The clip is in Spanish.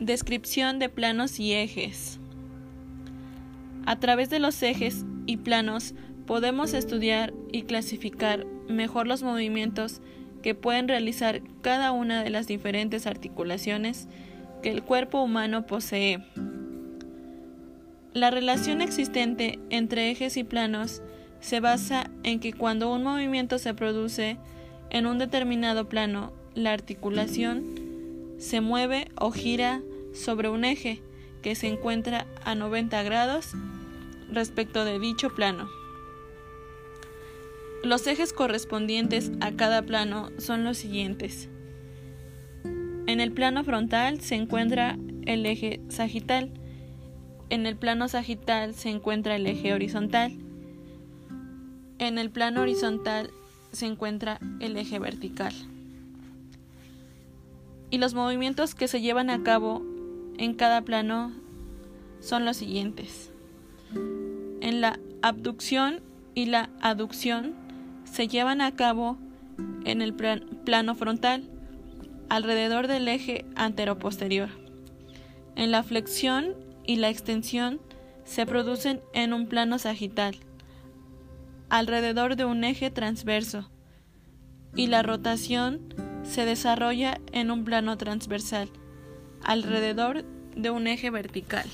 Descripción de planos y ejes. A través de los ejes y planos podemos estudiar y clasificar mejor los movimientos que pueden realizar cada una de las diferentes articulaciones que el cuerpo humano posee. La relación existente entre ejes y planos se basa en que cuando un movimiento se produce en un determinado plano, la articulación se mueve o gira sobre un eje que se encuentra a 90 grados respecto de dicho plano. Los ejes correspondientes a cada plano son los siguientes. En el plano frontal se encuentra el eje sagital. En el plano sagital se encuentra el eje horizontal. En el plano horizontal se encuentra el eje vertical. Y los movimientos que se llevan a cabo en cada plano son los siguientes. En la abducción y la aducción se llevan a cabo en el plano frontal, alrededor del eje anteroposterior. En la flexión y la extensión se producen en un plano sagital, alrededor de un eje transverso, y la rotación se desarrolla en un plano transversal, alrededor de un eje vertical.